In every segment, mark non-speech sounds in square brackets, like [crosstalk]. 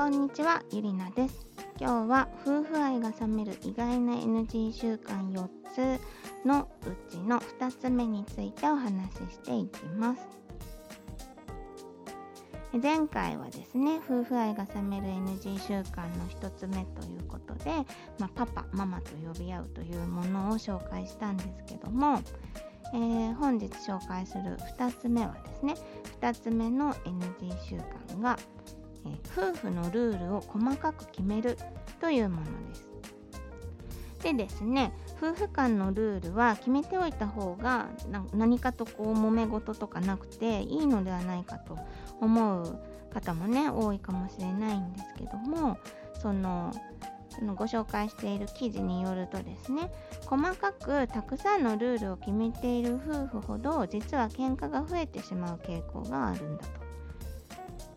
こんにちはゆりなです。今日は夫婦愛が冷める意外な NG 習慣4つのうちの2つ目についてお話ししていきます。前回はですね夫婦愛が冷める NG 習慣の1つ目ということで、まあ、パパママと呼び合うというものを紹介したんですけども、えー、本日紹介する2つ目はですね2つ目の NG 習慣が、え、夫婦のルールを細かく決めるというものですでですね夫婦間のルールは決めておいた方が何かとこう揉め事とかなくていいのではないかと思う方もね多いかもしれないんですけどもそのご紹介している記事によるとですね細かくたくさんのルールを決めている夫婦ほど実は喧嘩が増えてしまう傾向があるんだと。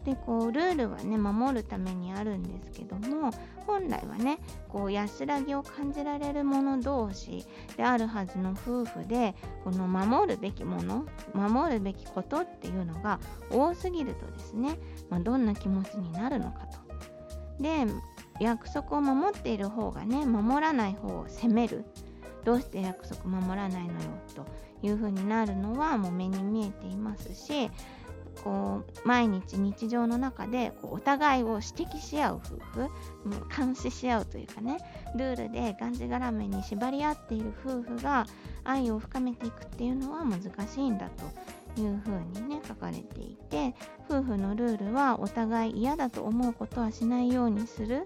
でこうルールはね守るためにあるんですけども本来はねこう安らぎを感じられる者同士であるはずの夫婦でこの守るべきもの守るべきことっていうのが多すぎるとですね、まあ、どんな気持ちになるのかと。で約束を守っている方がね守らない方を責めるどうして約束守らないのよというふうになるのはもう目に見えていますしこう毎日日常の中でこうお互いを指摘し合う夫婦監視し合うというかねルールでがんじがらめに縛り合っている夫婦が愛を深めていくっていうのは難しいんだというふうにね書かれていて夫婦のルールはお互い嫌だと思うことはしないようにする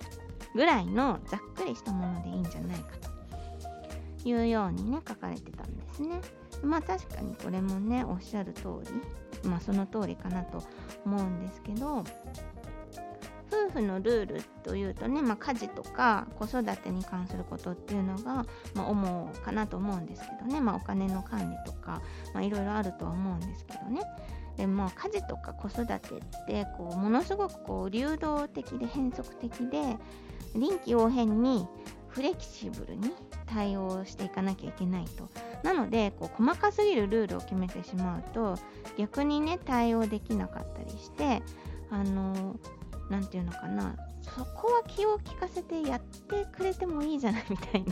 ぐらいのざっくりしたものでいいんじゃないかというようにね書かれてたんですね。まあ確かにこれもねおっしゃる通りまあその通りかなと思うんですけど夫婦のルールというとね、まあ、家事とか子育てに関することっていうのが、まあ、主かなと思うんですけどね、まあ、お金の管理とかいろいろあるとは思うんですけどね。でも家事とか子育てってこうものすごくこう流動的で変則的で臨機応変にフレキシブルに対応していかなきゃいけないと。なのでこう細かすぎるルールを決めてしまうと逆にね対応できなかったりしてあの何て言うのかなそこは気を利かせてやってくれてもいいじゃないみたい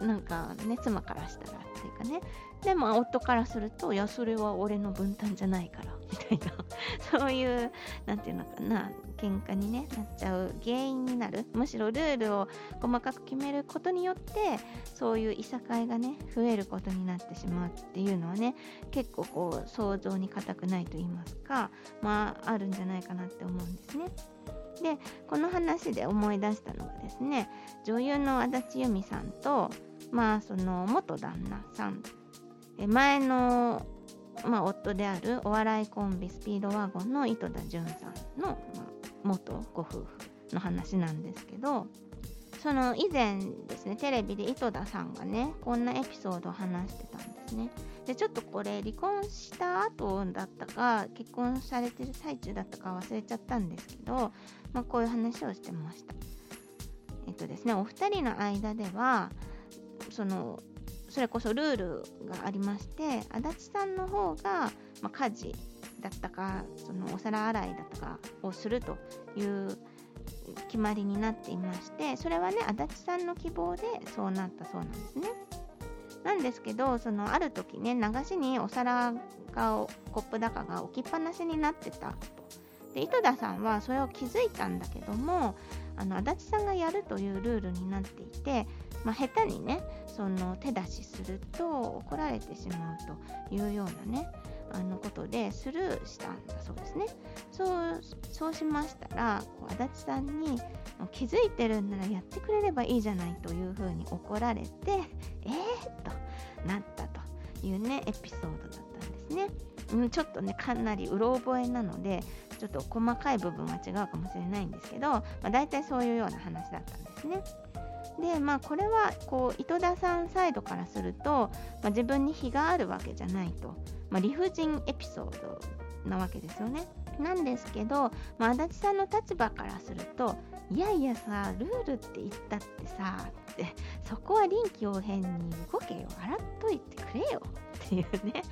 な [laughs] なんかね妻からしたらっていうかね。でも夫からするといやそれは俺の分担じゃないからみたいな。[laughs] そういう何て言うのかな喧嘩に、ね、なっちゃう原因になる。むしろルールを細かく決めることによってそういういさかいがね増えることになってしまうっていうのはね結構こう想像に難くないと言いますかまああるんじゃないかなって思うんですね。でこの話で思い出したのがですね女優の足立由美さんとまあその元旦那さん。前の、まあ、夫であるお笑いコンビスピードワゴンの井戸田潤さんの、まあ、元ご夫婦の話なんですけどその以前ですねテレビで井戸田さんがねこんなエピソードを話してたんですね。でちょっとこれ離婚した後だったか結婚されてる最中だったか忘れちゃったんですけど、まあ、こういう話をしてましたえっとですねお二人の間ではそのそれこそルールがありまして足立さんの方が、まあ、家事だったかそのお皿洗いだったかをするという決まりになっていましてそれはね足立さんの希望でそうなったそうなんですね。なんですけどそのある時ね流しにお皿がコップ高が置きっぱなしになってたと。で井戸田さんはそれを気づいたんだけどもあの足立さんがやるというルールになっていてまあ、下手にねその手出しすると怒られてしまうというようなねあのことでスルーしたんだそうですね。そうそうしましたらこう足立さんに気づいてるんならやってくれればいいじゃないというふうに怒られてえー、となったというねエピソードだったんですね、うん、ちょっとねかなりうろ覚えなのでちょっと細かい部分は違うかもしれないんですけど、まあ、大体そういうような話だったんですね。でまあこれはこう井戸田さんサイドからすると、まあ、自分に非があるわけじゃないと、まあ、理不尽エピソードなわけですよね。なんですけど、まあ、足立さんの立場からするといやいやさルールって言ったってさってそこは臨機応変に動けよ洗っといてくれよっていうね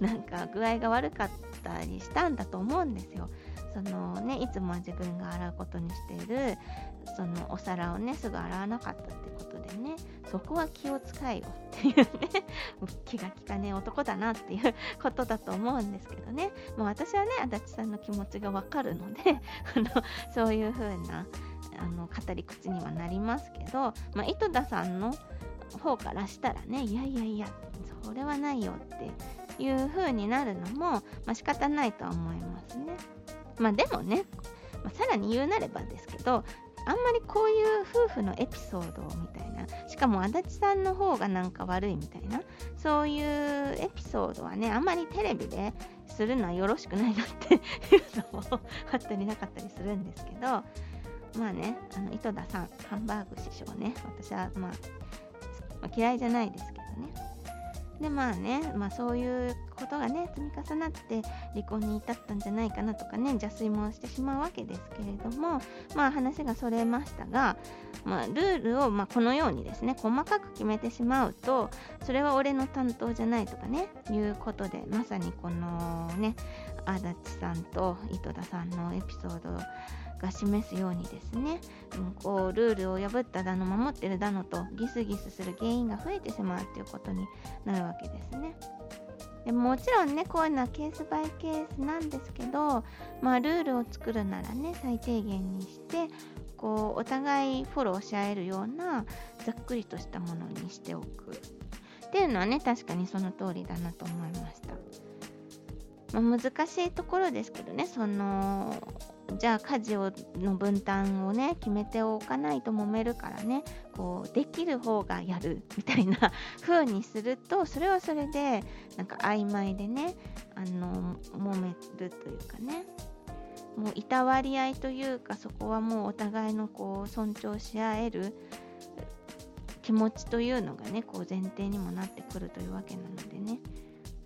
なんか具合が悪かったりしたんだと思うんですよ。そのねいつもは自分が洗うことにしているそのお皿をねすぐ洗わなかったってことでねそこは気を使えよっていうね気が利かねえ男だなっていうことだと思うんですけどね、まあ、私はね足立さんの気持ちがわかるので [laughs] あのそういう風なあの語り口にはなりますけど、まあ、井戸田さんの方からしたらねいやいやいやそれはないよっていう風になるのも、まあ、仕方ないとは思いますね。まあでもね、まあ、さらに言うなればですけどあんまりこういう夫婦のエピソードみたいなしかも足立さんの方がなんか悪いみたいなそういうエピソードはねあんまりテレビでするのはよろしくないなっていうのもあったりなかったりするんですけどまあねあの井戸田さんハンバーグ師匠ね私はまあ、まあ、嫌いじゃないですけどね。でまあね、まあ、そういうことがね積み重なって離婚に至ったんじゃないかなとかね邪推もしてしまうわけですけれどもまあ話がそれましたが、まあ、ルールをまこのようにですね細かく決めてしまうとそれは俺の担当じゃないとかねいうことでまさにこのね足立さんと井戸田さんのエピソードが示すようにですね、うん、こうルールを破っただの守ってるだのとギスギスする原因が増えてしまうっていうことになるわけですね。でもちろんねこういうのはケースバイケースなんですけど、まあ、ルールを作るならね最低限にしてこうお互いフォローし合えるようなざっくりとしたものにしておくっていうのはね確かにその通りだなと思いました。ま、難しいところですけどねそのじゃあ家事をの分担をね決めておかないと揉めるからねこうできる方がやるみたいな風にするとそれはそれでなんか曖昧でねあの揉めるというかね。もういたわり合いというかそこはもうお互いのこう尊重し合える気持ちというのがねこう前提にもなってくるというわけなのでね。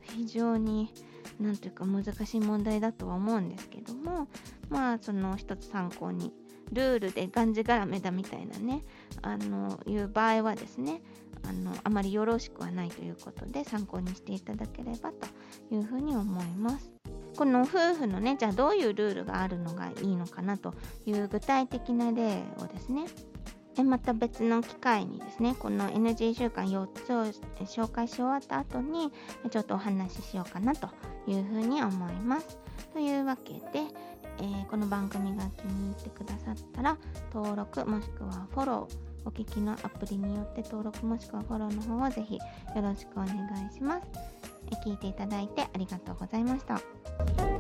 非常に何というか難しい問題だとは思うんですけどもまあその一つ参考にルールでがんじがらめだみたいなねあのいう場合はですねあのあまりよろしくはないということで参考にしていただければというふうに思います。この夫婦のねじゃあどういうルールがあるのがいいのかなという具体的な例をですねでまた別の機会にですねこの NG 習慣4つを紹介し終わった後にちょっとお話ししようかなというふうに思います。というわけで、えー、この番組が気に入ってくださったら登録もしくはフォローお聞きのアプリによって登録もしくはフォローの方をぜひよろしくお願いします。聞いていただいてありがとうございました。